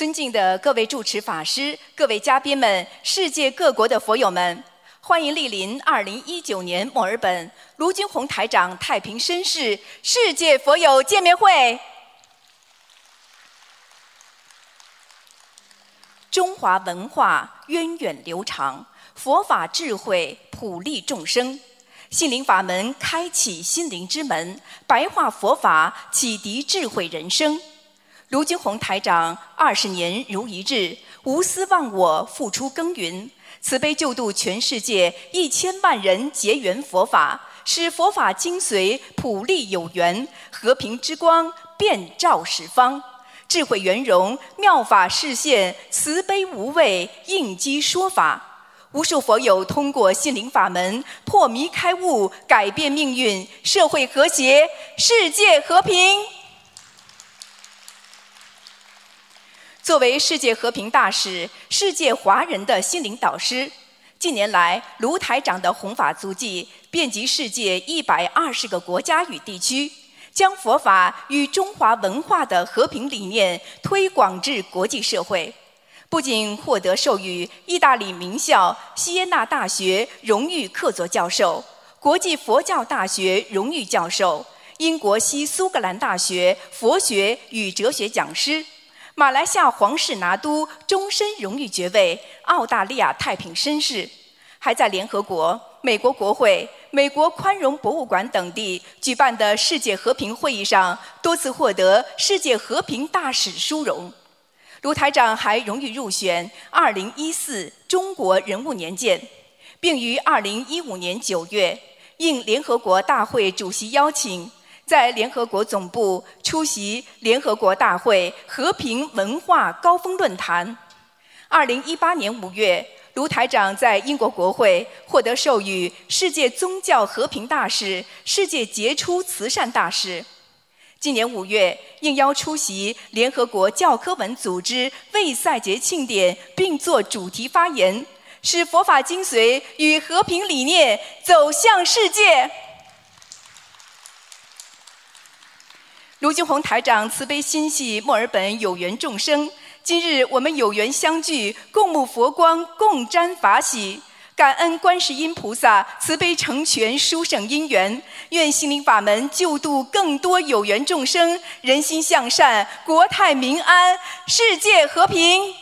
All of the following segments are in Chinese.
尊敬的各位主持法师、各位嘉宾们、世界各国的佛友们，欢迎莅临2019年墨尔本卢军宏台长太平绅士世界佛友见面会。中华文化源远流长，佛法智慧普利众生，心灵法门开启心灵之门，白话佛法启迪智慧人生。卢军宏台长二十年如一日，无私忘我，付出耕耘，慈悲救度全世界一千万人结缘佛法，使佛法精髓普利有缘，和平之光遍照十方，智慧圆融，妙法示现，慈悲无畏，应机说法，无数佛友通过心灵法门破迷开悟，改变命运，社会和谐，世界和平。作为世界和平大使、世界华人的心灵导师，近年来卢台长的弘法足迹遍及世界一百二十个国家与地区，将佛法与中华文化的和平理念推广至国际社会。不仅获得授予意大利名校锡耶纳大学荣誉客座教授、国际佛教大学荣誉教授、英国西苏格兰大学佛学与哲学讲师。马来西亚皇室拿督终身荣誉爵位，澳大利亚太平绅士，还在联合国、美国国会、美国宽容博物馆等地举办的世界和平会议上多次获得世界和平大使殊荣。卢台长还荣誉入选2014中国人物年鉴，并于2015年9月应联合国大会主席邀请。在联合国总部出席联合国大会和平文化高峰论坛。二零一八年五月，卢台长在英国国会获得授予世界宗教和平大使、世界杰出慈善大使。今年五月，应邀出席联合国教科文组织卫赛节庆典，并作主题发言，使佛法精髓与和平理念走向世界。卢俊宏台长慈悲心系墨尔本有缘众生，今日我们有缘相聚，共沐佛光，共沾法喜，感恩观世音菩萨慈悲成全殊胜因缘，愿心灵法门救度更多有缘众生，人心向善，国泰民安，世界和平。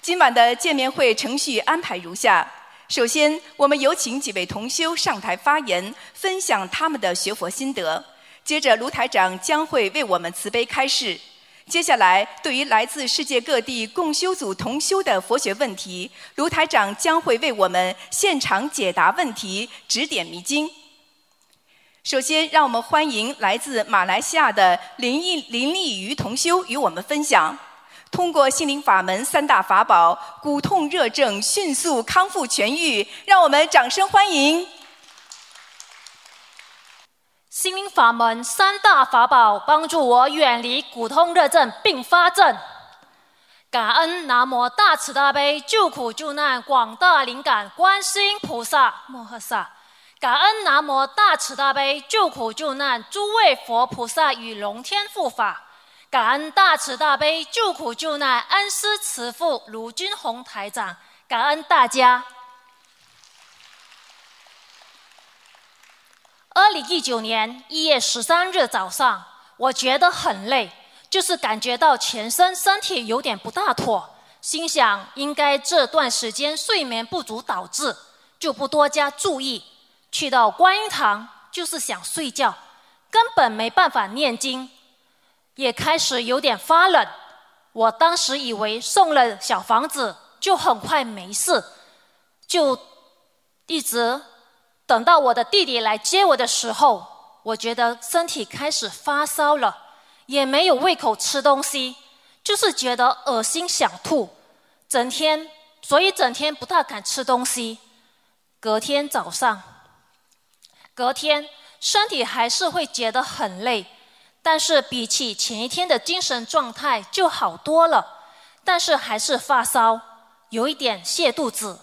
今晚的见面会程序安排如下。首先，我们有请几位同修上台发言，分享他们的学佛心得。接着，卢台长将会为我们慈悲开示。接下来，对于来自世界各地共修组同修的佛学问题，卢台长将会为我们现场解答问题，指点迷津。首先，让我们欢迎来自马来西亚的林毅林立瑜同修与我们分享。通过心灵法门三大法宝，骨痛热症迅速康复痊愈，让我们掌声欢迎！心灵法门三大法宝帮助我远离骨痛热症并发症。感恩南无大慈大悲救苦救难广大灵感观世音菩萨摩诃萨。感恩南无大慈大悲救苦救难诸位佛菩萨与龙天护法。感恩大慈大悲救苦救难恩师慈父卢军宏台长，感恩大家。二零一九年一月十三日早上，我觉得很累，就是感觉到全身身体有点不大妥，心想应该这段时间睡眠不足导致，就不多加注意。去到观音堂就是想睡觉，根本没办法念经。也开始有点发冷，我当时以为送了小房子就很快没事，就一直等到我的弟弟来接我的时候，我觉得身体开始发烧了，也没有胃口吃东西，就是觉得恶心想吐，整天所以整天不大敢吃东西。隔天早上，隔天身体还是会觉得很累。但是比起前一天的精神状态就好多了，但是还是发烧，有一点泻肚子。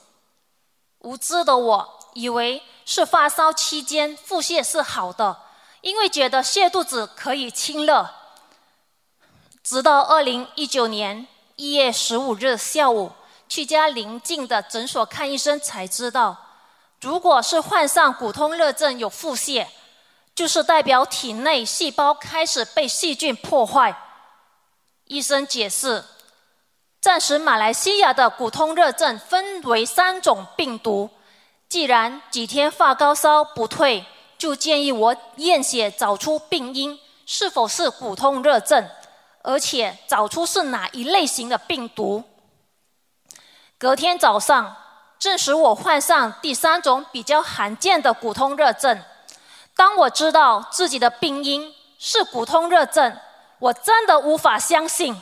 无知的我以为是发烧期间腹泻是好的，因为觉得泻肚子可以清热。直到二零一九年一月十五日下午，去家邻近的诊所看医生，才知道，如果是患上骨痛热症有腹泻，就是代表体内细胞开始被细菌破坏。医生解释，暂时马来西亚的骨痛热症分为三种病毒。既然几天发高烧不退，就建议我验血找出病因，是否是骨痛热症，而且找出是哪一类型的病毒。隔天早上，证实我患上第三种比较罕见的骨痛热症。当我知道自己的病因是骨痛热症，我真的无法相信，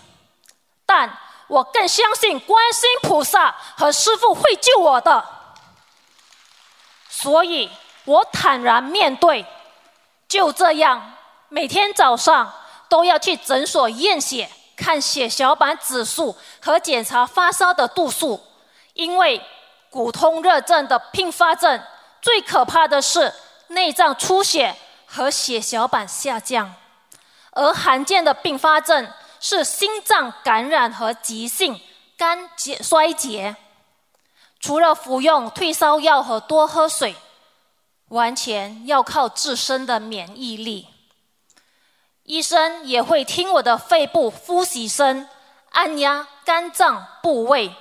但我更相信观世菩萨和师父会救我的，所以我坦然面对。就这样，每天早上都要去诊所验血、看血小板指数和检查发烧的度数，因为骨痛热症的并发症最可怕的是。内脏出血和血小板下降，而罕见的并发症是心脏感染和急性肝结衰竭。除了服用退烧药和多喝水，完全要靠自身的免疫力。医生也会听我的肺部呼吸声，按压肝脏部位，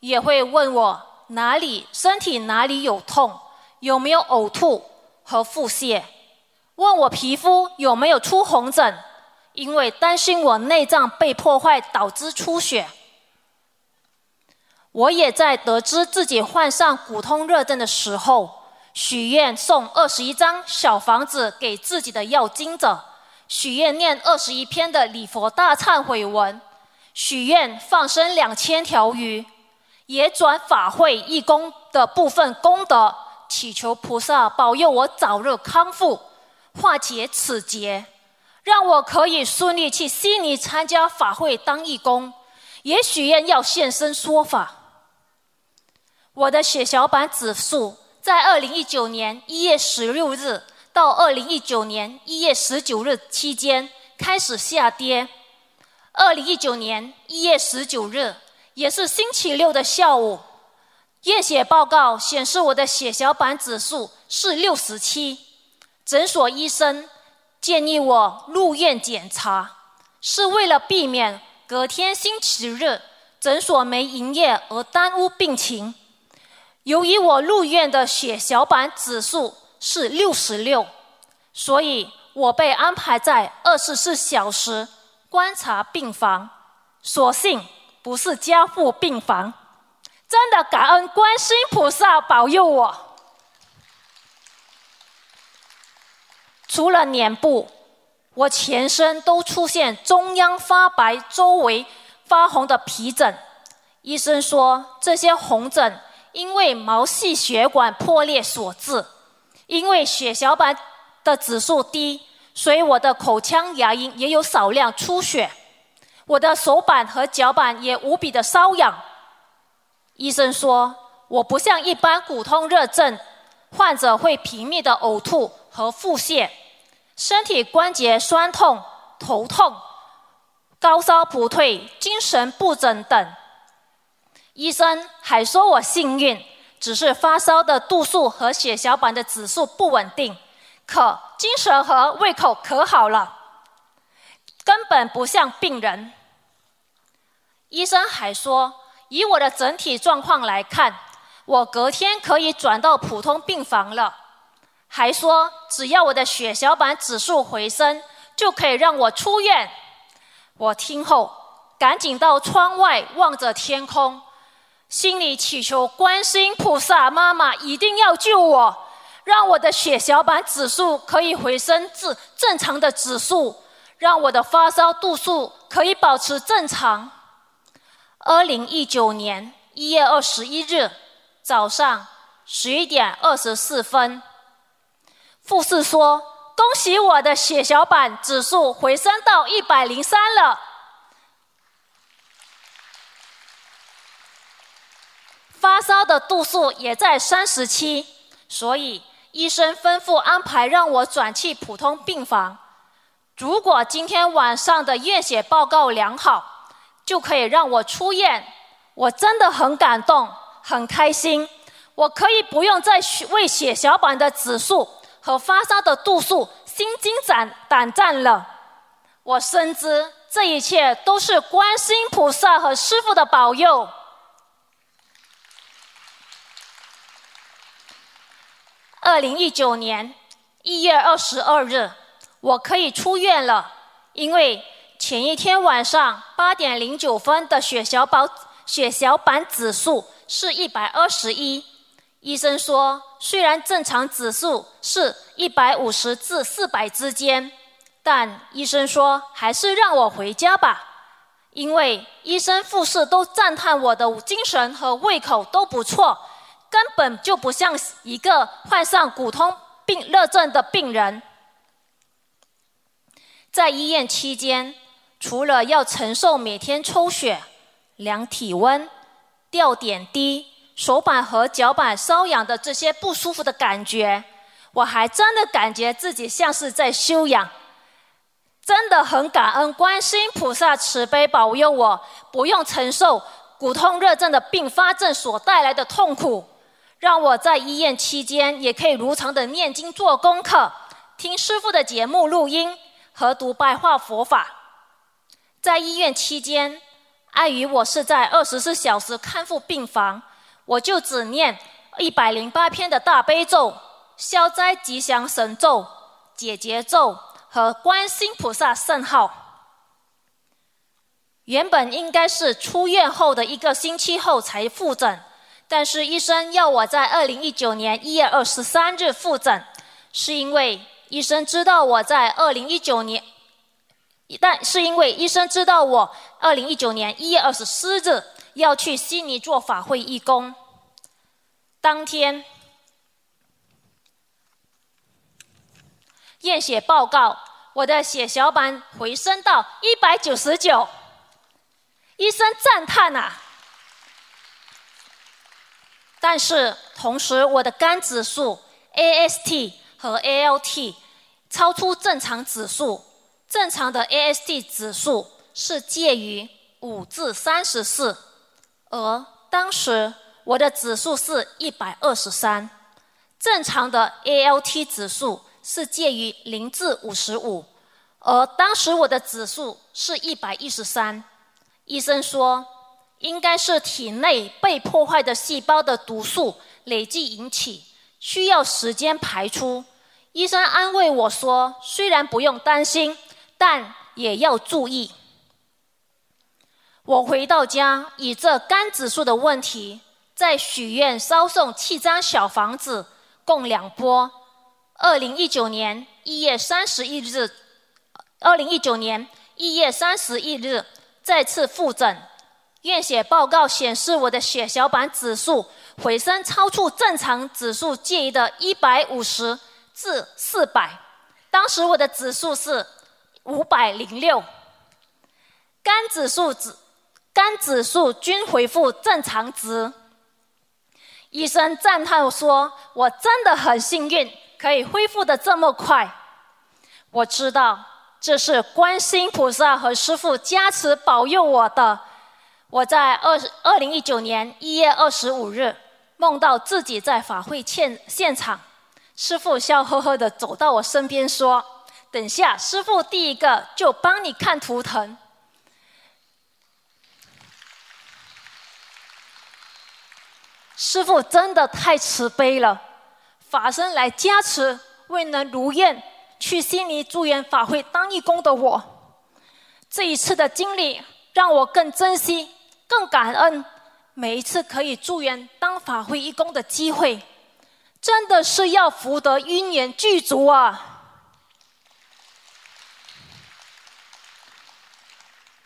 也会问我哪里身体哪里有痛，有没有呕吐。和腹泻，问我皮肤有没有出红疹，因为担心我内脏被破坏导致出血。我也在得知自己患上骨痛热症的时候，许愿送二十一张小房子给自己的要经者，许愿念二十一篇的礼佛大忏悔文，许愿放生两千条鱼，也转法会义工的部分功德。祈求菩萨保佑我早日康复，化解此劫，让我可以顺利去悉尼参加法会当义工，也许愿要现身说法。我的血小板指数在二零一九年一月十六日到二零一九年一月十九日期间开始下跌。二零一九年一月十九日，也是星期六的下午。验血报告显示我的血小板指数是六十七，诊所医生建议我入院检查，是为了避免隔天星期日诊所没营业而耽误病情。由于我入院的血小板指数是六十六，所以我被安排在二十四小时观察病房，所幸不是加护病房。真的感恩观世音菩萨保佑我。除了脸部，我全身都出现中央发白、周围发红的皮疹。医生说，这些红疹因为毛细血管破裂所致。因为血小板的指数低，所以我的口腔牙龈也有少量出血。我的手板和脚板也无比的瘙痒。医生说，我不像一般骨痛热症患者会频密的呕吐和腹泻，身体关节酸痛、头痛、高烧不退、精神不振等。医生还说我幸运，只是发烧的度数和血小板的指数不稳定，可精神和胃口可好了，根本不像病人。医生还说。以我的整体状况来看，我隔天可以转到普通病房了。还说只要我的血小板指数回升，就可以让我出院。我听后赶紧到窗外望着天空，心里祈求观世音菩萨妈妈一定要救我，让我的血小板指数可以回升至正常的指数，让我的发烧度数可以保持正常。二零一九年一月二十一日早上十一点二十四分，护士说：“恭喜我的血小板指数回升到一百零三了，发烧的度数也在三十七，所以医生吩咐安排让我转去普通病房。如果今天晚上的验血报告良好，就可以让我出院。我真的很感动，很开心。我可以不用再为血小板的指数和发烧的度数心惊胆胆战了。我深知这一切都是观世音菩萨和师父的保佑。二零一九年一月二十二日，我可以出院了，因为前一天晚上八点零九分的血小板血小板指数是一百二十一。医生说，虽然正常指数是一百五十至四百之间，但医生说还是让我回家吧，因为医生护士都赞叹我的精神和胃口都不错，根本就不像一个患上骨痛病热症的病人。在医院期间，除了要承受每天抽血、量体温、吊点滴。手板和脚板瘙痒的这些不舒服的感觉，我还真的感觉自己像是在休养。真的很感恩观世音菩萨慈悲保佑我，不用承受骨痛热症的并发症所带来的痛苦，让我在医院期间也可以如常的念经做功课，听师父的节目录音和读白话佛法。在医院期间，碍于我是在二十四小时看护病房。我就只念一百零八篇的大悲咒、消灾吉祥神咒、解结咒和观世菩萨圣号。原本应该是出院后的一个星期后才复诊，但是医生要我在二零一九年一月二十三日复诊，是因为医生知道我在二零一九年，但是因为医生知道我二零一九年一月二十四日。要去悉尼做法会义工。当天验血报告，我的血小板回升到一百九十九，医生赞叹啊！但是同时，我的肝指数 AST 和 ALT 超出正常指数，正常的 AST 指数是介于五至三十四。而当时我的指数是一百二十三，正常的 ALT 指数是介于零至五十五，而当时我的指数是一百一十三。医生说，应该是体内被破坏的细胞的毒素累计引起，需要时间排出。医生安慰我说，虽然不用担心，但也要注意。我回到家，以这肝指数的问题，在许愿烧送七张小房子，共两波。二零一九年一月三十一日，二零一九年一月三十一日再次复诊，验血报告显示我的血小板指数回升超出正常指数介于的一百五十至四百，当时我的指数是五百零六，肝指数指。肝指数均恢复正常值，医生赞叹说：“我真的很幸运，可以恢复的这么快。”我知道这是观世音菩萨和师父加持保佑我的。我在二二零一九年一月二十五日梦到自己在法会现现场，师父笑呵呵的走到我身边说：“等下，师傅第一个就帮你看图腾。”师傅真的太慈悲了，法身来加持，未能如愿去悉尼助缘法会当义工的我，这一次的经历让我更珍惜、更感恩每一次可以助缘当法会义工的机会，真的是要福德因缘具足啊！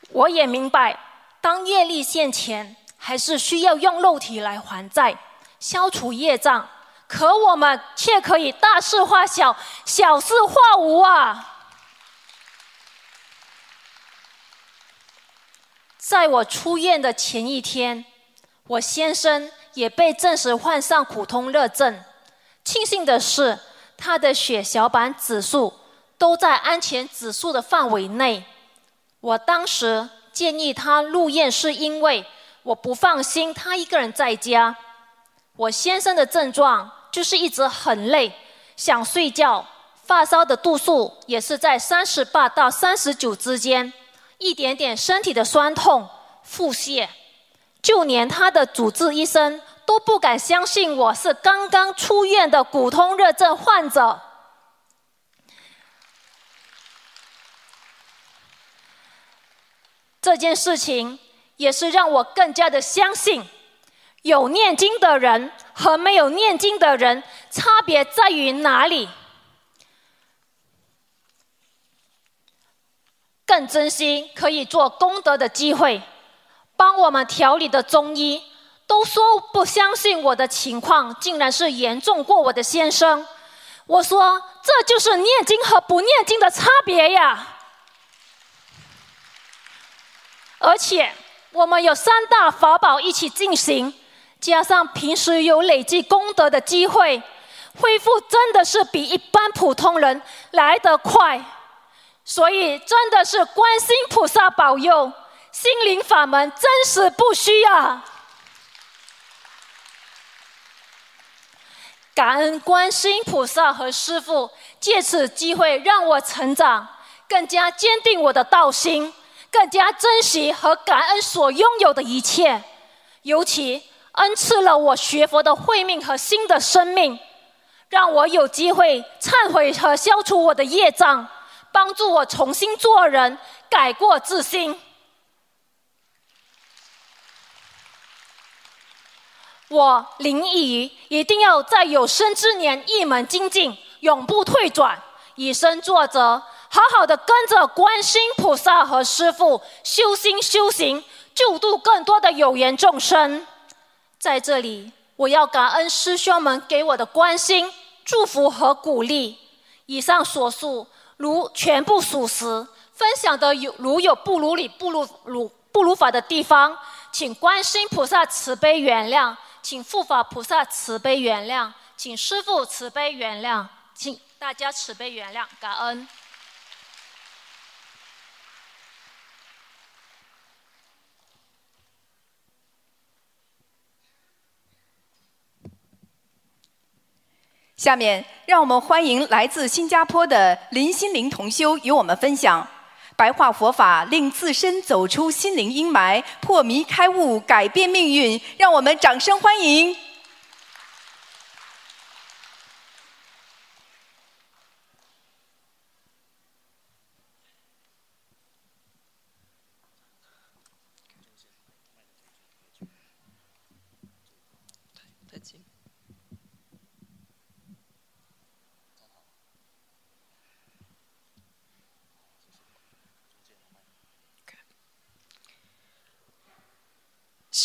我也明白，当业力现前。还是需要用肉体来还债，消除业障。可我们却可以大事化小，小事化无啊！在我出院的前一天，我先生也被证实患上苦痛热症。庆幸的是，他的血小板指数都在安全指数的范围内。我当时建议他入院，是因为我不放心他一个人在家。我先生的症状就是一直很累，想睡觉，发烧的度数也是在三十八到三十九之间，一点点身体的酸痛、腹泻，就连他的主治医生都不敢相信我是刚刚出院的骨痛热症患者。这件事情也是让我更加的相信。有念经的人和没有念经的人，差别在于哪里？更珍惜可以做功德的机会，帮我们调理的中医都说不相信我的情况，竟然是严重过我的先生。我说，这就是念经和不念经的差别呀！而且我们有三大法宝一起进行。加上平时有累积功德的机会，恢复真的是比一般普通人来得快，所以真的是观世菩萨保佑，心灵法门真实不虚啊！感恩观世菩萨和师父，借此机会让我成长，更加坚定我的道心，更加珍惜和感恩所拥有的一切，尤其。恩赐了我学佛的慧命和新的生命，让我有机会忏悔和消除我的业障，帮助我重新做人，改过自新。我林义仪一定要在有生之年一门精进，永不退转，以身作则，好好的跟着观世菩萨和师父修心修行，救度更多的有缘众生。在这里，我要感恩师兄们给我的关心、祝福和鼓励。以上所述，如全部属实，分享的有如有不如理、不如如不如法的地方，请观世菩萨慈悲原谅，请护法菩萨慈悲原谅，请师父慈悲原谅，请大家慈悲原谅，感恩。下面，让我们欢迎来自新加坡的林心灵同修与我们分享白话佛法，令自身走出心灵阴霾，破迷开悟，改变命运。让我们掌声欢迎。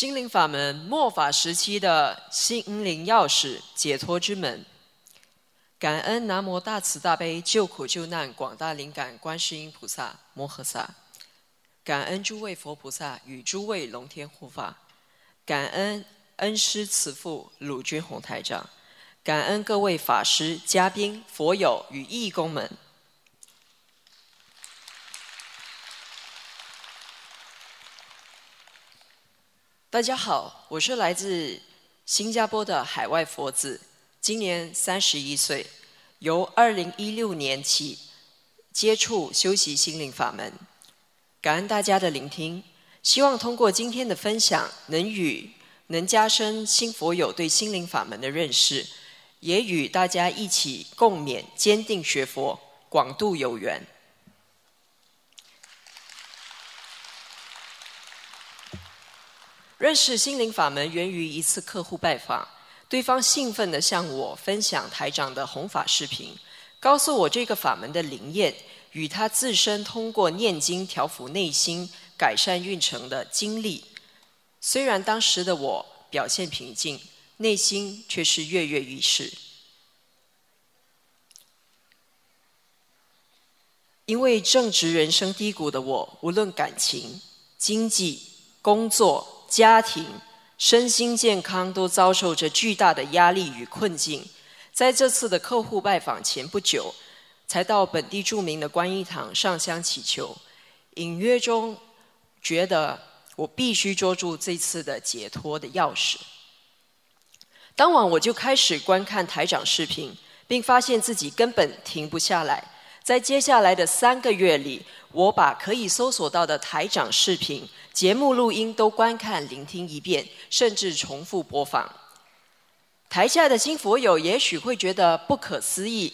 心灵法门末法时期的心灵钥匙，解脱之门。感恩南无大慈大悲救苦救难广大灵感观世音菩萨摩诃萨，感恩诸位佛菩萨与诸位龙天护法，感恩恩师慈父鲁君宏台长，感恩各位法师、嘉宾、佛友与义工们。大家好，我是来自新加坡的海外佛子，今年三十一岁，由二零一六年起接触修习心灵法门，感恩大家的聆听，希望通过今天的分享，能与能加深新佛友对心灵法门的认识，也与大家一起共勉，坚定学佛，广度有缘。认识心灵法门源于一次客户拜访，对方兴奋地向我分享台长的弘法视频，告诉我这个法门的灵验与他自身通过念经调伏内心、改善运程的经历。虽然当时的我表现平静，内心却是跃跃欲试，因为正值人生低谷的我，无论感情、经济、工作。家庭、身心健康都遭受着巨大的压力与困境。在这次的客户拜访前不久，才到本地著名的观音堂上香祈求。隐约中觉得我必须捉住这次的解脱的钥匙。当晚我就开始观看台长视频，并发现自己根本停不下来。在接下来的三个月里，我把可以搜索到的台长视频、节目录音都观看、聆听一遍，甚至重复播放。台下的新佛友也许会觉得不可思议，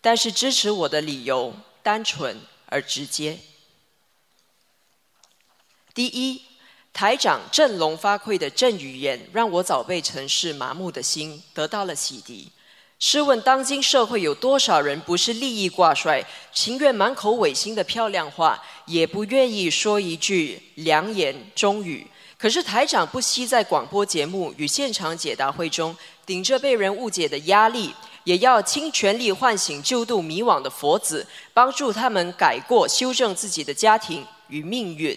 但是支持我的理由单纯而直接。第一，台长振聋发聩的正语言，让我早被尘世麻木的心得到了洗涤。试问，当今社会有多少人不是利益挂帅，情愿满口违心的漂亮话，也不愿意说一句良言忠语？可是台长不惜在广播节目与现场解答会中，顶着被人误解的压力，也要倾全力唤醒救度迷惘的佛子，帮助他们改过修正自己的家庭与命运。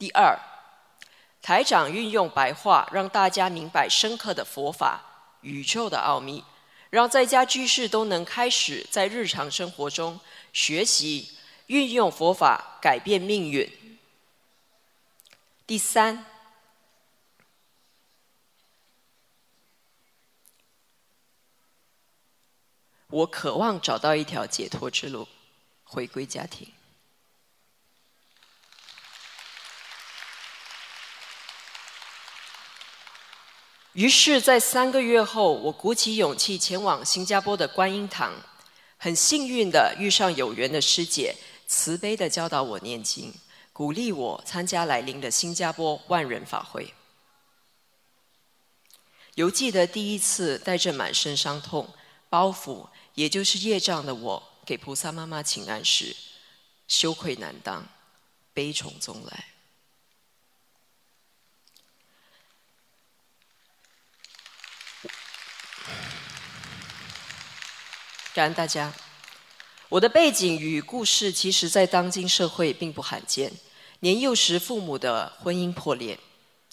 第二，台长运用白话，让大家明白深刻的佛法、宇宙的奥秘。让在家居士都能开始在日常生活中学习运用佛法改变命运。第三，我渴望找到一条解脱之路，回归家庭。于是，在三个月后，我鼓起勇气前往新加坡的观音堂，很幸运的遇上有缘的师姐，慈悲的教导我念经，鼓励我参加来临的新加坡万人法会。犹记得第一次带着满身伤痛、包袱，也就是业障的我，给菩萨妈妈请安时，羞愧难当，悲从中来。感恩大家。我的背景与故事，其实在当今社会并不罕见。年幼时父母的婚姻破裂，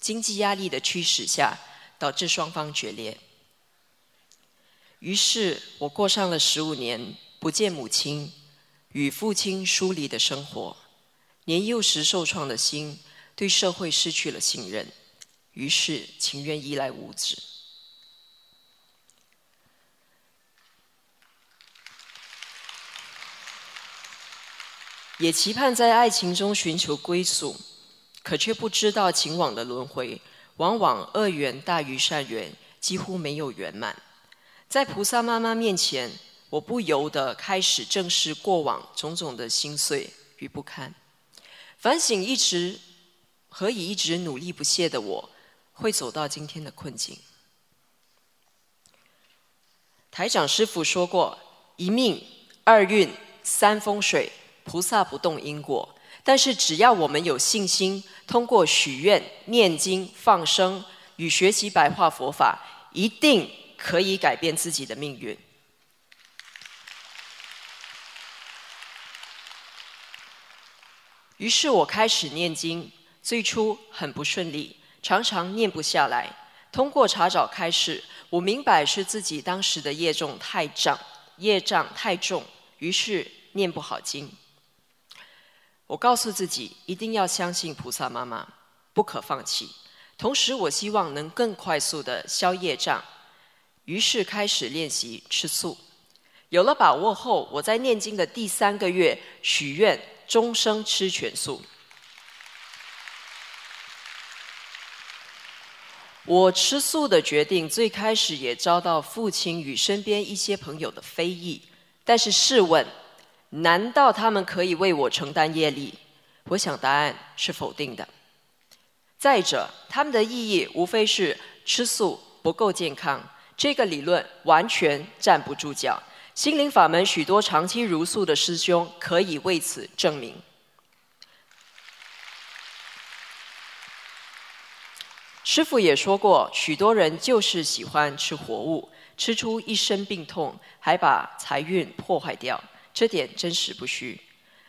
经济压力的驱使下，导致双方决裂。于是我过上了十五年不见母亲、与父亲疏离的生活。年幼时受创的心，对社会失去了信任，于是情愿依赖物质。也期盼在爱情中寻求归宿，可却不知道情网的轮回，往往恶缘大于善缘，几乎没有圆满。在菩萨妈妈面前，我不由得开始正视过往种种的心碎与不堪，反省一直何以一直努力不懈的我，会走到今天的困境。台长师傅说过：一命、二运、三风水。菩萨不动因果，但是只要我们有信心，通过许愿、念经、放生与学习白话佛法，一定可以改变自己的命运。于是我开始念经，最初很不顺利，常常念不下来。通过查找开始，我明白是自己当时的业重太重，业障太重，于是念不好经。我告诉自己一定要相信菩萨妈妈，不可放弃。同时，我希望能更快速的消业障，于是开始练习吃素。有了把握后，我在念经的第三个月许愿终生吃全素。我吃素的决定最开始也遭到父亲与身边一些朋友的非议，但是试问。难道他们可以为我承担业力？我想答案是否定的。再者，他们的意义无非是吃素不够健康，这个理论完全站不住脚。心灵法门许多长期如素的师兄可以为此证明。师傅也说过，许多人就是喜欢吃活物，吃出一身病痛，还把财运破坏掉。这点真实不虚。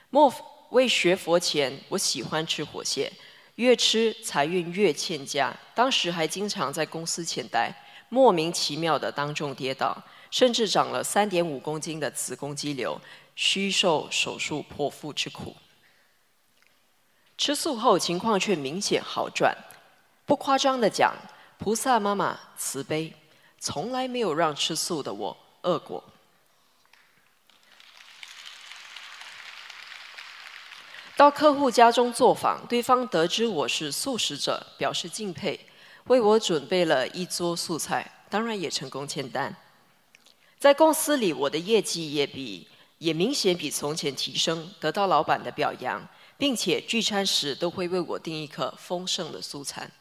莫未学佛前，我喜欢吃火蟹，越吃财运越欠佳。当时还经常在公司前待，莫名其妙的当众跌倒，甚至长了三点五公斤的子宫肌瘤，需受手术剖腹之苦。吃素后情况却明显好转，不夸张的讲，菩萨妈妈慈悲，从来没有让吃素的我饿过。到客户家中做访，对方得知我是素食者，表示敬佩，为我准备了一桌素菜，当然也成功签单。在公司里，我的业绩也比也明显比从前提升，得到老板的表扬。并且聚餐时都会为我订一颗丰盛的素餐。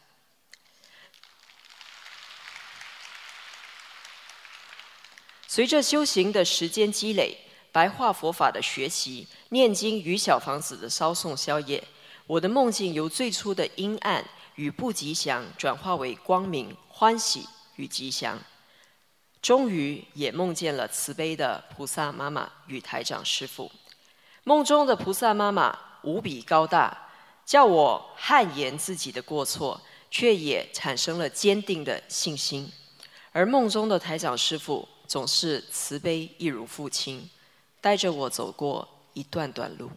随着修行的时间积累，白话佛法的学习，念经与小房子的烧送宵夜，我的梦境由最初的阴暗与不吉祥，转化为光明、欢喜与吉祥。终于也梦见了慈悲的菩萨妈妈与台长师父。梦中的菩萨妈妈。无比高大，叫我汗颜自己的过错，却也产生了坚定的信心。而梦中的台长师傅总是慈悲，一如父亲，带着我走过一段段路。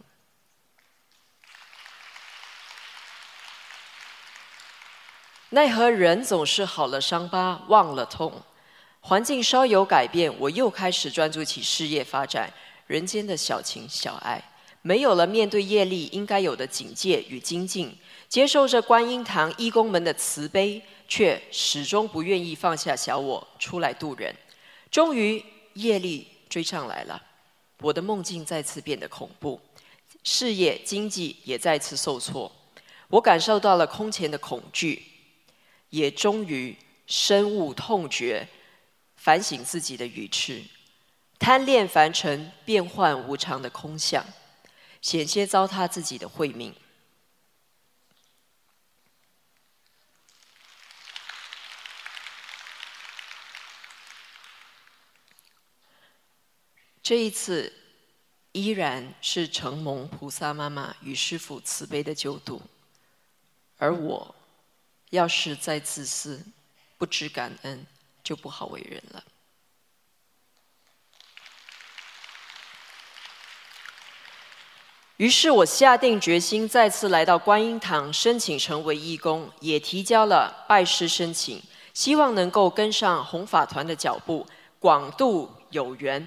奈何人总是好了伤疤忘了痛，环境稍有改变，我又开始专注起事业发展，人间的小情小爱。没有了面对业力应该有的警戒与精进，接受着观音堂义工们的慈悲，却始终不愿意放下小我出来渡人。终于业力追上来了，我的梦境再次变得恐怖，事业经济也再次受挫。我感受到了空前的恐惧，也终于深恶痛绝，反省自己的愚痴，贪恋凡尘变幻无常的空相。险些糟蹋自己的慧命。这一次依然是承蒙菩萨妈妈与师父慈悲的救度，而我要是再自私、不知感恩，就不好为人了。于是我下定决心，再次来到观音堂申请成为义工，也提交了拜师申请，希望能够跟上弘法团的脚步，广度有缘。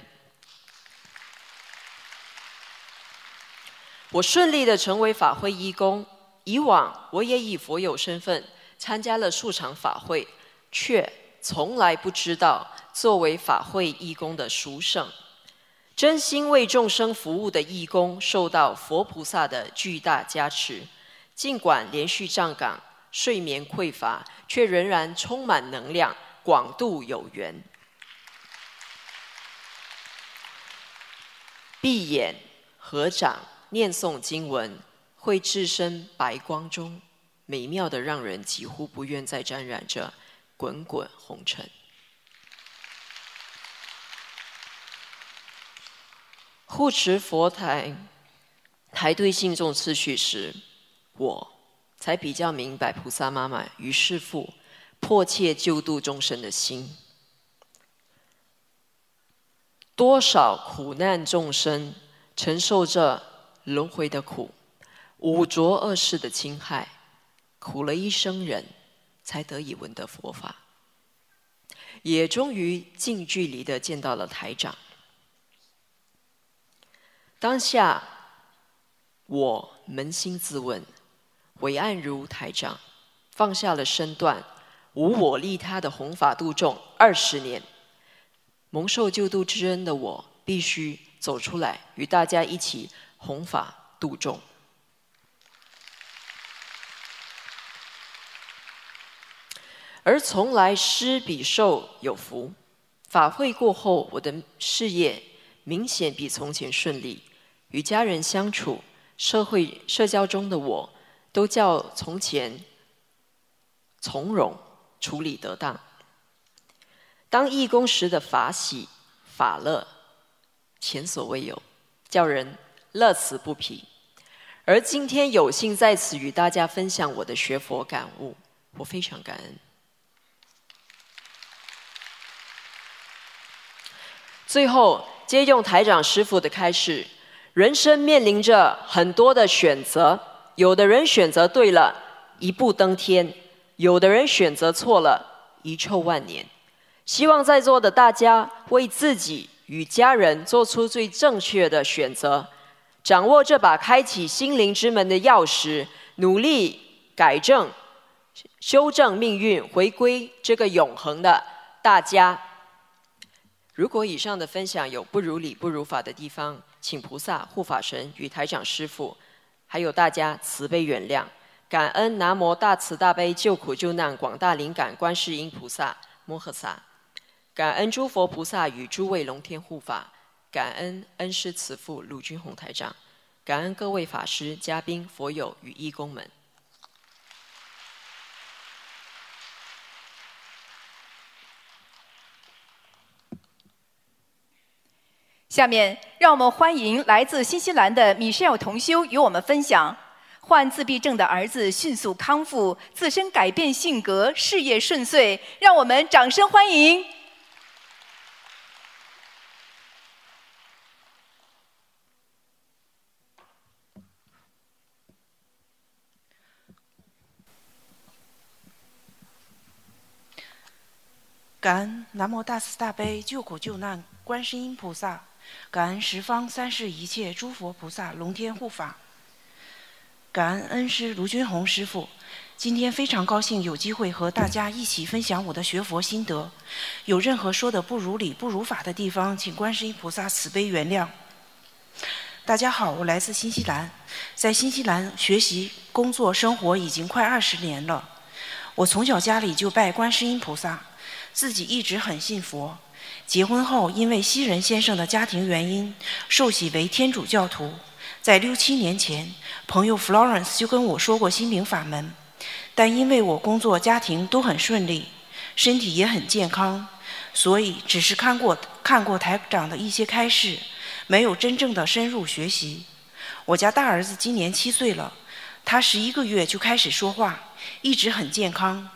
我顺利的成为法会义工。以往我也以佛友身份参加了数场法会，却从来不知道作为法会义工的殊胜。真心为众生服务的义工，受到佛菩萨的巨大加持，尽管连续站岗、睡眠匮乏，却仍然充满能量，广度有缘。闭眼合掌念诵经文，会置身白光中，美妙的让人几乎不愿再沾染着滚滚红尘。护持佛台排队信众次序时，我才比较明白菩萨妈妈与师父迫切救度众生的心。多少苦难众生承受着轮回的苦、五浊恶世的侵害，苦了一生人，才得以闻得佛法，也终于近距离的见到了台长。当下，我扪心自问，伟岸如台长，放下了身段，无我利他的弘法度众二十年，蒙受救度之恩的我，必须走出来，与大家一起弘法度众。而从来施比受有福，法会过后，我的事业明显比从前顺利。与家人相处、社会社交中的我，都较从前从容处理得当。当义工时的法喜法乐，前所未有，叫人乐此不疲。而今天有幸在此与大家分享我的学佛感悟，我非常感恩。最后，借用台长师傅的开示，人生面临着很多的选择，有的人选择对了，一步登天；有的人选择错了，遗臭万年。希望在座的大家为自己与家人做出最正确的选择，掌握这把开启心灵之门的钥匙，努力改正、修正命运，回归这个永恒的大家。如果以上的分享有不如理、不如法的地方，请菩萨、护法神与台长师父，还有大家慈悲原谅，感恩南无大慈大悲救苦救难广大灵感观世音菩萨摩诃萨。感恩诸佛菩萨与诸位龙天护法，感恩恩师慈父鲁军宏台长，感恩各位法师、嘉宾、佛友与义工们。下面，让我们欢迎来自新西兰的米歇尔同修与我们分享：患自闭症的儿子迅速康复，自身改变性格，事业顺遂。让我们掌声欢迎！感恩南无大慈大悲救苦救难观世音菩萨，感恩十方三世一切诸佛菩萨龙天护法，感恩恩师卢军宏师傅。今天非常高兴有机会和大家一起分享我的学佛心得，有任何说的不如理、不如法的地方，请观世音菩萨慈悲原谅。大家好，我来自新西兰，在新西兰学习、工作、生活已经快二十年了。我从小家里就拜观世音菩萨。自己一直很信佛，结婚后因为西人先生的家庭原因，受洗为天主教徒。在六七年前，朋友 Florence 就跟我说过心灵法门，但因为我工作家庭都很顺利，身体也很健康，所以只是看过看过台长的一些开示，没有真正的深入学习。我家大儿子今年七岁了，他十一个月就开始说话，一直很健康。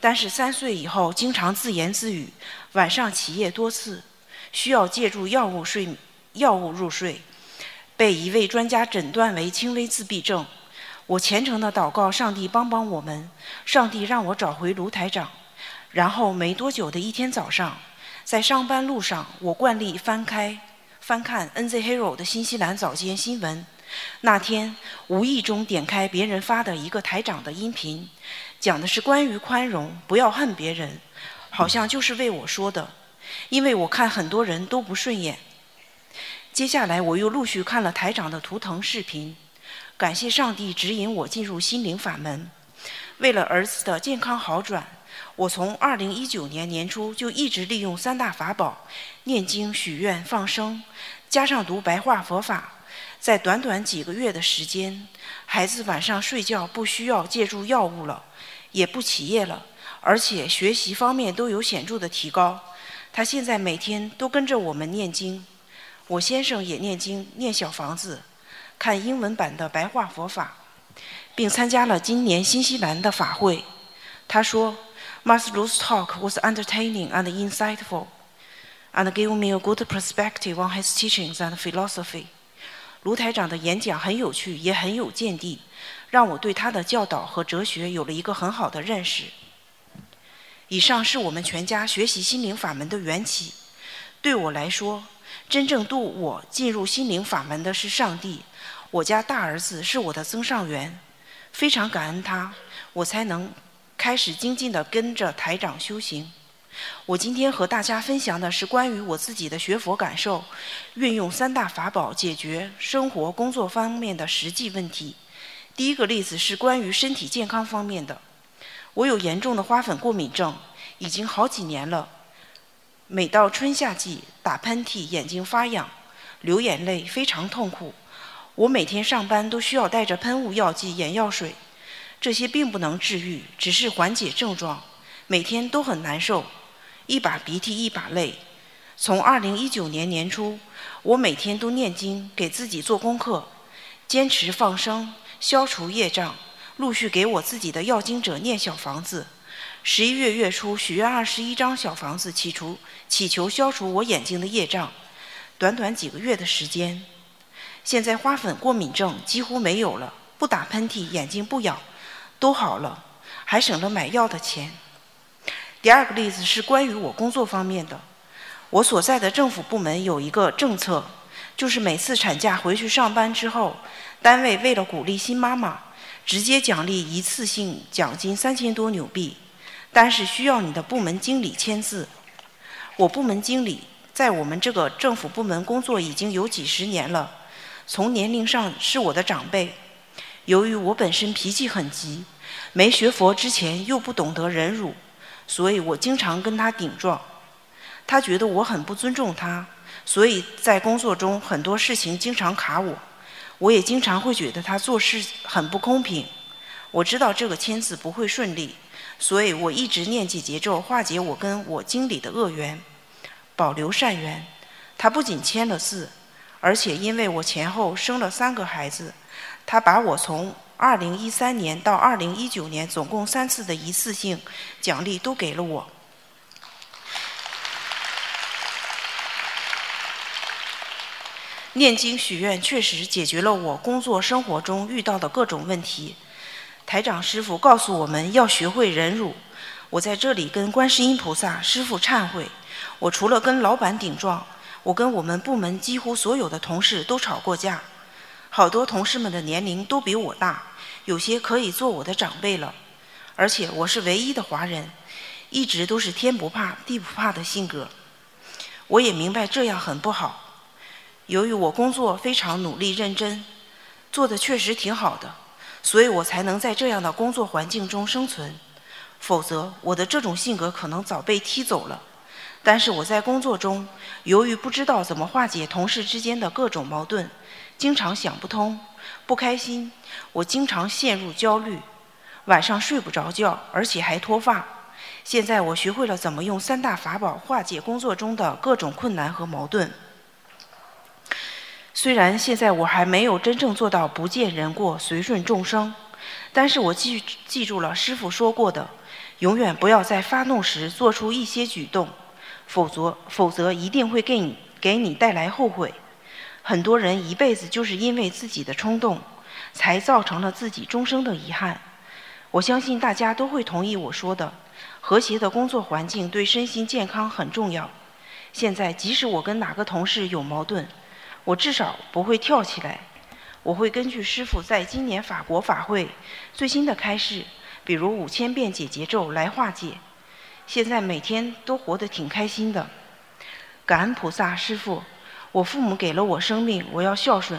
但是三岁以后经常自言自语，晚上起夜多次，需要借助药物睡药物入睡，被一位专家诊断为轻微自闭症。我虔诚的祷告上帝帮帮我们，上帝让我找回卢台长。然后没多久的一天早上，在上班路上，我惯例翻开翻看 N Z Hero 的新西兰早间新闻。那天无意中点开别人发的一个台长的音频。讲的是关于宽容，不要恨别人，好像就是为我说的，因为我看很多人都不顺眼。接下来我又陆续看了台长的图腾视频，感谢上帝指引我进入心灵法门。为了儿子的健康好转，我从2019年年初就一直利用三大法宝：念经、许愿、放生，加上读白话佛法，在短短几个月的时间，孩子晚上睡觉不需要借助药物了。也不起夜了，而且学习方面都有显著的提高。他现在每天都跟着我们念经，我先生也念经念小房子，看英文版的白话佛法，并参加了今年新西兰的法会。他说，Master Lu's talk was entertaining and insightful, and gave me a good perspective on his teachings and philosophy. 卢台长的演讲很有趣，也很有见地。让我对他的教导和哲学有了一个很好的认识。以上是我们全家学习心灵法门的缘起。对我来说，真正度我进入心灵法门的是上帝。我家大儿子是我的增上缘，非常感恩他，我才能开始精进地跟着台长修行。我今天和大家分享的是关于我自己的学佛感受，运用三大法宝解决生活工作方面的实际问题。第一个例子是关于身体健康方面的。我有严重的花粉过敏症，已经好几年了。每到春夏季，打喷嚏、眼睛发痒、流眼泪，非常痛苦。我每天上班都需要带着喷雾、药剂、眼药水，这些并不能治愈，只是缓解症状。每天都很难受，一把鼻涕一把泪。从2019年年初，我每天都念经，给自己做功课，坚持放生。消除业障，陆续给我自己的要经者念小房子，十一月月初许愿二十一张小房子，祈求祈求消除我眼睛的业障。短短几个月的时间，现在花粉过敏症几乎没有了，不打喷嚏，眼睛不痒，都好了，还省了买药的钱。第二个例子是关于我工作方面的，我所在的政府部门有一个政策，就是每次产假回去上班之后，单位为了鼓励新妈妈，直接奖励一次性奖金三千多纽币。但是需要你的部门经理签字。我部门经理在我们这个政府部门工作已经有几十年了，从年龄上是我的长辈。由于我本身脾气很急，没学佛之前又不懂得忍辱，所以我经常跟他顶撞。他觉得我很不尊重他，所以在工作中很多事情经常卡我。我也经常会觉得他做事很不公平。我知道这个签字不会顺利。所以我一直念起节咒，化解我跟我经理的恶缘，保留善缘。他不仅签了字，而且因为我前后生了三个孩子，他把我从二零一三年到二零一九年总共三次的一次性奖励都给了我。念经许愿确实解决了我工作生活中遇到的各种问题。台长师傅告诉我们要学会忍辱。我在这里跟观世音菩萨师傅忏悔。我除了跟老板顶撞，我跟我们部门几乎所有的同事都吵过架。好多同事们的年龄都比我大，有些可以做我的长辈了。而且我是唯一的华人，一直都是天不怕地不怕的性格。我也明白这样很不好。由于我工作非常努力认真，做的确实挺好的。所以我才能在这样的工作环境中生存，否则我的这种性格可能早被踢走了。但是我在工作中，由于不知道怎么化解同事之间的各种矛盾，经常想不通，不开心，我经常陷入焦虑，晚上睡不着觉，而且还脱发。现在我学会了怎么用三大法宝化解工作中的各种困难和矛盾。虽然现在我还没有真正做到不见人过、随顺众生，但是我记记住了师傅说过的，永远不要在发怒时做出一些举动，否则否则一定会给你给你带来后悔。很多人一辈子就是因为自己的冲动，才造成了自己终生的遗憾。我相信大家都会同意我说的，和谐的工作环境对身心健康很重要。现在即使我跟哪个同事有矛盾，我至少不会跳起来，我会根据师傅在今年法国法会最新的开示，比如五千遍解结咒来化解。现在每天都活得挺开心的，感恩菩萨师傅。我父母给了我生命，我要孝顺；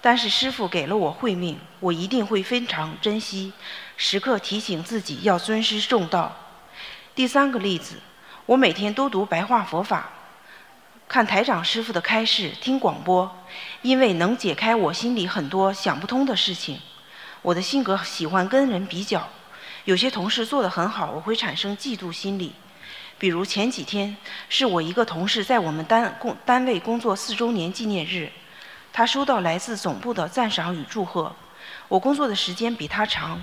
但是师傅给了我慧命，我一定会非常珍惜，时刻提醒自己要尊师重道。第三个例子，我每天都读白话佛法。看台长师傅的开示，听广播，因为能解开我心里很多想不通的事情。我的性格喜欢跟人比较，有些同事做得很好，我会产生嫉妒心理。比如前几天是我一个同事在我们单工单位工作四周年纪念日，他收到来自总部的赞赏与祝贺。我工作的时间比他长，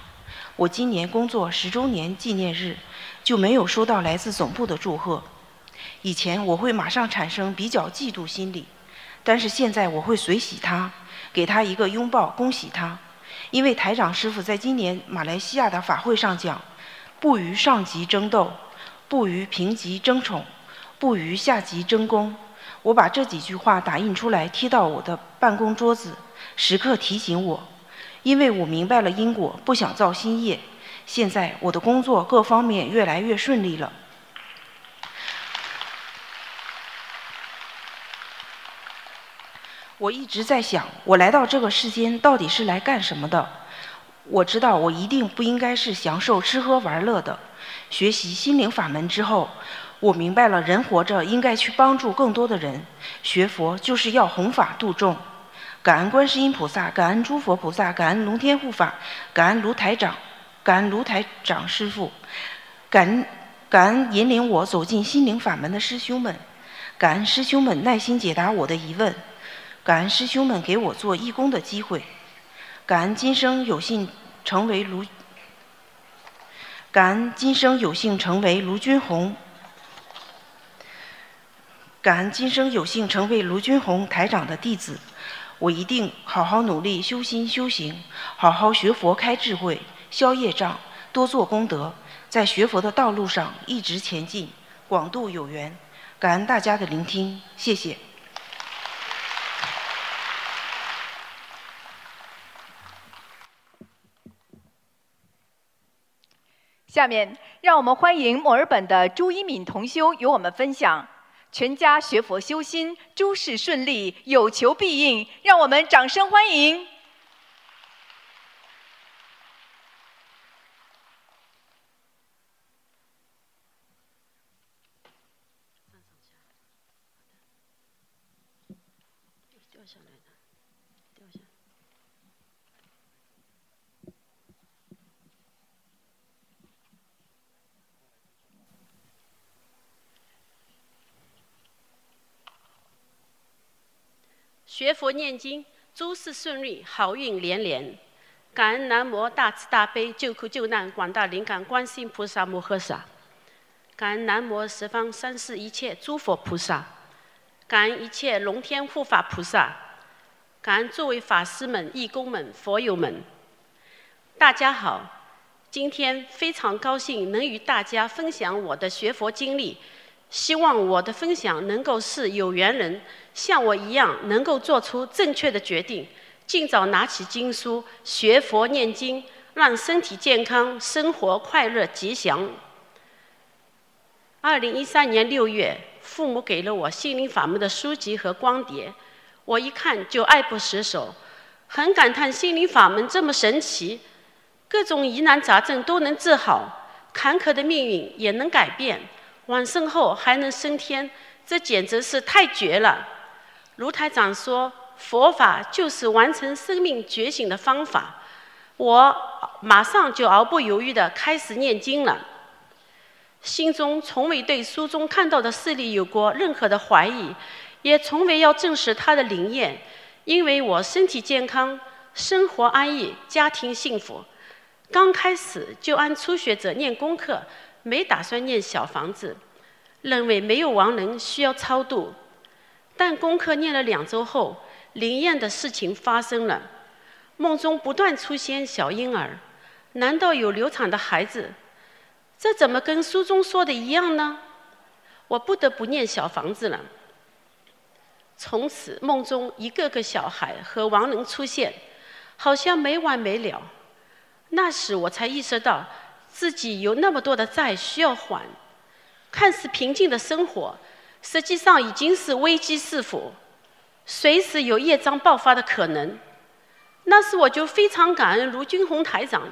我今年工作十周年纪念日就没有收到来自总部的祝贺。以前我会马上产生比较嫉妒心理，但是现在我会随喜他，给他一个拥抱，恭喜他。因为台长师傅在今年马来西亚的法会上讲：“不与上级争斗，不与平级争宠，不与下级争功。”我把这几句话打印出来贴到我的办公桌子，时刻提醒我。因为我明白了因果，不想造新业。现在我的工作各方面越来越顺利了。我一直在想，我来到这个世间到底是来干什么的？我知道我一定不应该是享受吃喝玩乐的。学习心灵法门之后，我明白了，人活着应该去帮助更多的人。学佛就是要弘法度众。感恩观世音菩萨，感恩诸佛菩萨，感恩龙天护法，感恩卢台长，感恩卢台长师傅，感恩感恩引领我走进心灵法门的师兄们，感恩师兄们耐心解答我的疑问。感恩师兄们给我做义工的机会，感恩今生有幸成为卢感恩今生有幸成为卢军红，感恩今生有幸成为卢军红台长的弟子。我一定好好努力修心修行，好好学佛开智慧，消业障，多做功德，在学佛的道路上一直前进，广度有缘。感恩大家的聆听，谢谢。下面，让我们欢迎墨尔本的朱一敏同修与我们分享。全家学佛修心，诸事顺利，有求必应。让我们掌声欢迎！学佛念经，诸事顺利，好运连连。感恩南无大慈大悲救苦救难广大灵感观世音菩萨摩诃萨。感恩南无十方三世一切诸佛菩萨。感恩一切龙天护法菩萨。感恩诸位法师们、义工们、佛友们。大家好，今天非常高兴能与大家分享我的学佛经历。希望我的分享能够使有缘人像我一样，能够做出正确的决定，尽早拿起经书学佛念经，让身体健康，生活快乐吉祥。二零一三年六月，父母给了我心灵法门的书籍和光碟，我一看就爱不释手，很感叹心灵法门这么神奇，各种疑难杂症都能治好，坎坷的命运也能改变。往生后还能升天，这简直是太绝了！卢台长说，佛法就是完成生命觉醒的方法。我马上就毫不犹豫地开始念经了，心中从未对书中看到的事例有过任何的怀疑，也从未要证实它的灵验，因为我身体健康，生活安逸，家庭幸福。刚开始就按初学者念功课。没打算念小房子，认为没有亡人需要超度。但功课念了两周后，灵验的事情发生了，梦中不断出现小婴儿，难道有流产的孩子？这怎么跟书中说的一样呢？我不得不念小房子了。从此梦中一个个小孩和亡人出现，好像没完没了。那时我才意识到。自己有那么多的债需要还，看似平静的生活，实际上已经是危机四伏，随时有业障爆发的可能。那时我就非常感恩卢军宏台长，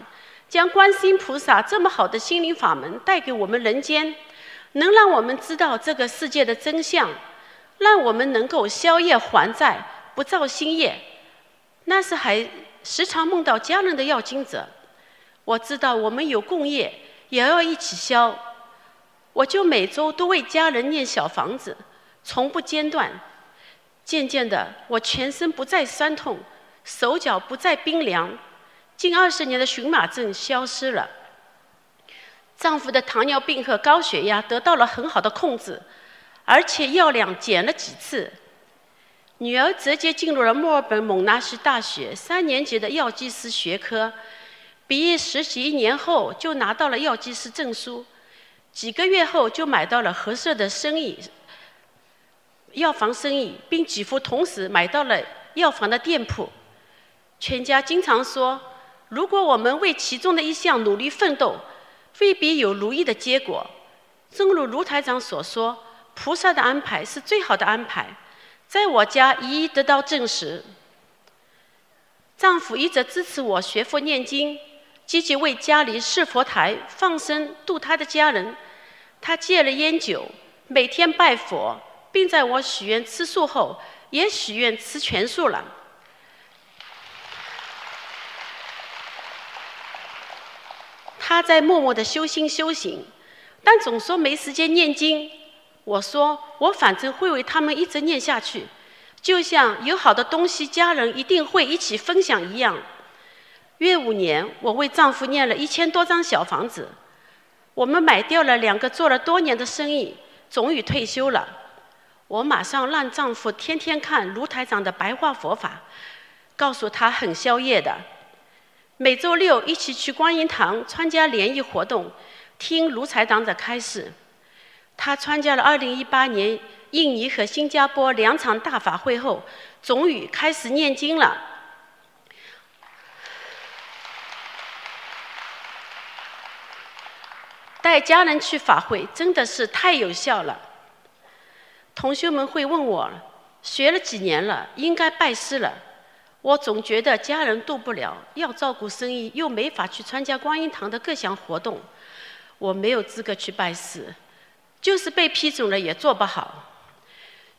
将观世音菩萨这么好的心灵法门带给我们人间，能让我们知道这个世界的真相，让我们能够消业还债，不造新业。那时还时常梦到家人的要经者。我知道我们有共业，也要一起消。我就每周都为家人念小房子，从不间断。渐渐的，我全身不再酸痛，手脚不再冰凉，近二十年的荨麻疹消失了。丈夫的糖尿病和高血压得到了很好的控制，而且药量减了几次。女儿直接进入了墨尔本蒙纳什大学三年级的药剂师学科。毕业实习一年后，就拿到了药剂师证书。几个月后，就买到了合适的生意，药房生意，并几乎同时买到了药房的店铺。全家经常说，如果我们为其中的一项努力奋斗，未必有如意的结果。正如卢台长所说，菩萨的安排是最好的安排，在我家一一得到证实。丈夫一直支持我学佛念经。积极为家里设佛台、放生、度他的家人。他戒了烟酒，每天拜佛，并在我许愿吃素后，也许愿吃全素了。他在默默的修心修行，但总说没时间念经。我说我反正会为他们一直念下去，就像有好的东西，家人一定会一起分享一样。约五年，我为丈夫念了一千多张小房子，我们买掉了两个做了多年的生意，终于退休了。我马上让丈夫天天看卢台长的白话佛法，告诉他很宵夜的。每周六一起去观音堂参加联谊活动，听卢台长的开示。他参加了2018年印尼和新加坡两场大法会后，终于开始念经了。带家人去法会真的是太有效了。同学们会问我，学了几年了，应该拜师了。我总觉得家人渡不了，要照顾生意，又没法去参加观音堂的各项活动，我没有资格去拜师。就是被批准了也做不好。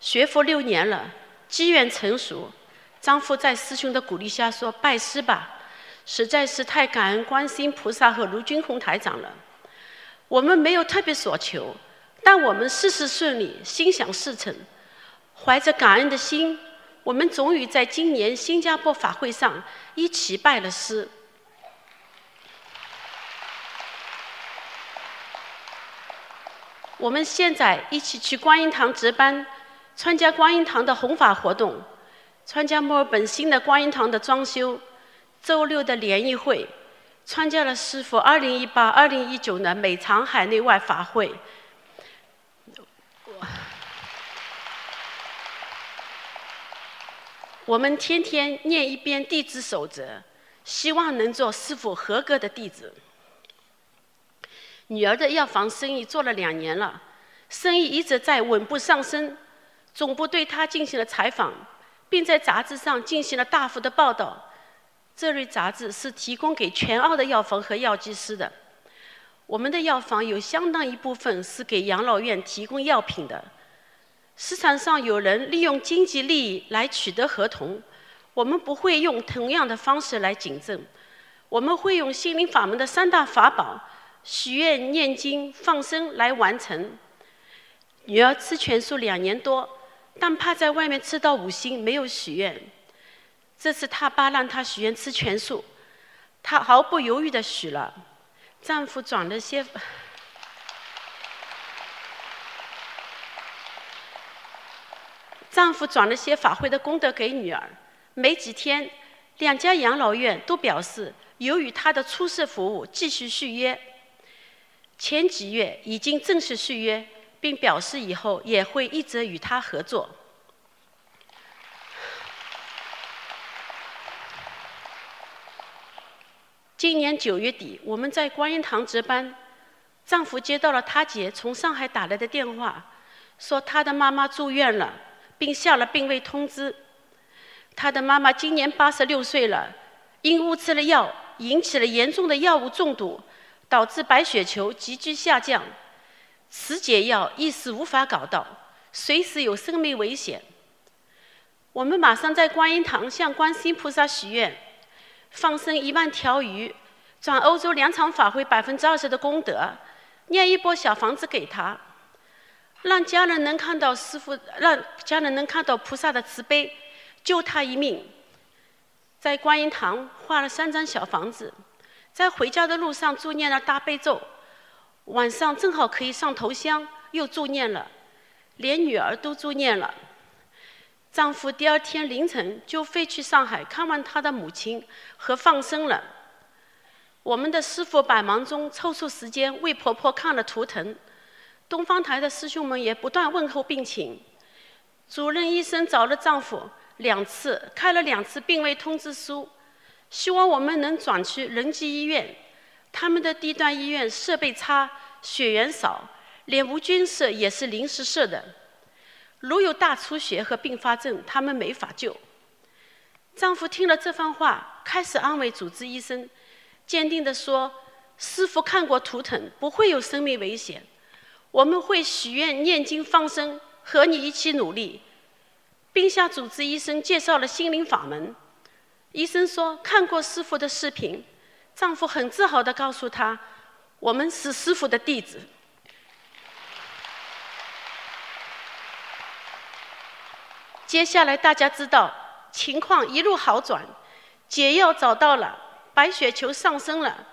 学佛六年了，机缘成熟，丈夫在师兄的鼓励下说拜师吧，实在是太感恩观世音菩萨和卢军宏台长了。我们没有特别所求。但我们事事顺利，心想事成，怀着感恩的心，我们终于在今年新加坡法会上一起拜了师。我们现在一起去观音堂值班，参加观音堂的弘法活动，参加墨尔本新的观音堂的装修，周六的联谊会，参加了师傅2018、2019的每场海内外法会。我们天天念一遍弟子守则，希望能做师傅合格的弟子。女儿的药房生意做了两年了，生意一直在稳步上升。总部对她进行了采访，并在杂志上进行了大幅的报道。这类杂志是提供给全澳的药房和药剂师的。我们的药房有相当一部分是给养老院提供药品的。市场上有人利用经济利益来取得合同，我们不会用同样的方式来谨慎。我们会用心灵法门的三大法宝——许愿、念经、放生来完成。女儿吃全素两年多，但怕在外面吃到五星，没有许愿。这次她爸让她许愿吃全素，她毫不犹豫地许了。丈夫转了些。丈夫转了些法会的功德给女儿，没几天，两家养老院都表示由于她的出色服务继续续约。前几月已经正式续约，并表示以后也会一直与她合作。今年九月底，我们在观音堂值班，丈夫接到了他姐从上海打来的电话，说他的妈妈住院了。并下了病危通知。他的妈妈今年八十六岁了，因误吃了药，引起了严重的药物中毒，导致白血球急剧下降，此解药一时无法搞到，随时有生命危险。我们马上在观音堂向观世音菩萨许愿，放生一万条鱼，转欧洲两场法会百分之二十的功德，念一波小房子给他。让家人能看到师傅，让家人能看到菩萨的慈悲，救他一命。在观音堂画了三张小房子，在回家的路上助念了大悲咒，晚上正好可以上头香，又助念了，连女儿都助念了。丈夫第二天凌晨就飞去上海看望他的母亲和放生了。我们的师傅百忙中抽出时间为婆婆看了图腾。东方台的师兄们也不断问候病情，主任医生找了丈夫两次，开了两次病危通知书，希望我们能转去仁济医院。他们的地段医院设备差，血源少，连无菌室也是临时设的。如有大出血和并发症，他们没法救。丈夫听了这番话，开始安慰主治医生，坚定地说：“师傅看过图腾，不会有生命危险。”我们会许愿、念经、放生，和你一起努力，并向主治医生介绍了心灵法门。医生说看过师傅的视频，丈夫很自豪地告诉他：“我们是师傅的弟子。”接下来大家知道情况一路好转，解药找到了，白血球上升了，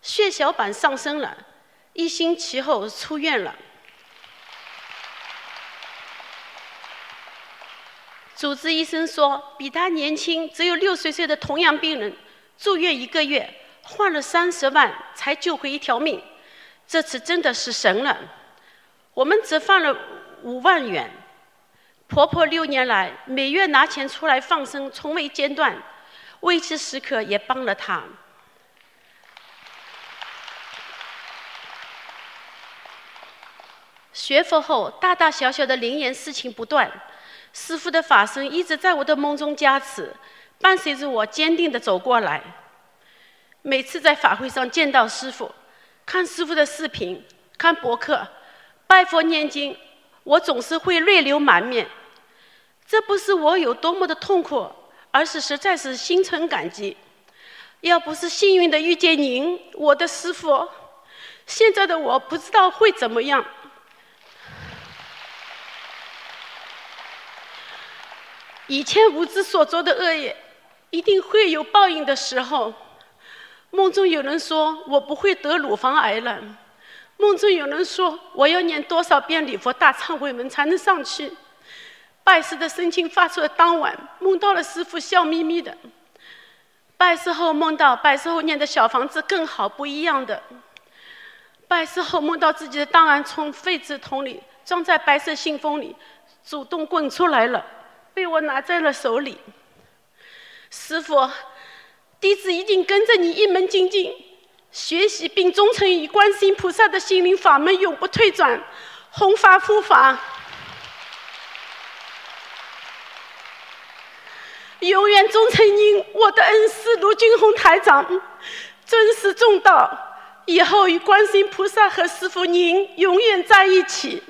血小板上升了。一星期后出院了。主治医生说，比他年轻只有六十岁的同样病人，住院一个月，花了三十万才救回一条命。这次真的是神了。我们只放了五万元，婆婆六年来每月拿钱出来放生，从未间断，危急时刻也帮了她。学佛后，大大小小的灵验事情不断。师父的法身一直在我的梦中加持，伴随着我坚定地走过来。每次在法会上见到师父，看师父的视频，看博客，拜佛念经，我总是会泪流满面。这不是我有多么的痛苦，而是实在是心存感激。要不是幸运的遇见您，我的师父，现在的我不知道会怎么样。以前无知所做的恶业，一定会有报应的时候。梦中有人说我不会得乳房癌了，梦中有人说我要念多少遍礼佛大忏悔文才能上去。拜师的申请发出的当晚，梦到了师傅笑眯眯的。拜师后梦到拜师后念的小房子更好，不一样的。拜师后梦到自己的档案从废纸桶里装在白色信封里，主动滚出来了。被我拿在了手里，师傅，弟子一定跟着你一门精进，学习并忠诚于观世音菩萨的心灵法门，永不退转，弘法护法，永远忠诚您，我的恩师卢俊宏台长，尊师重道，以后与观世音菩萨和师傅您永远在一起。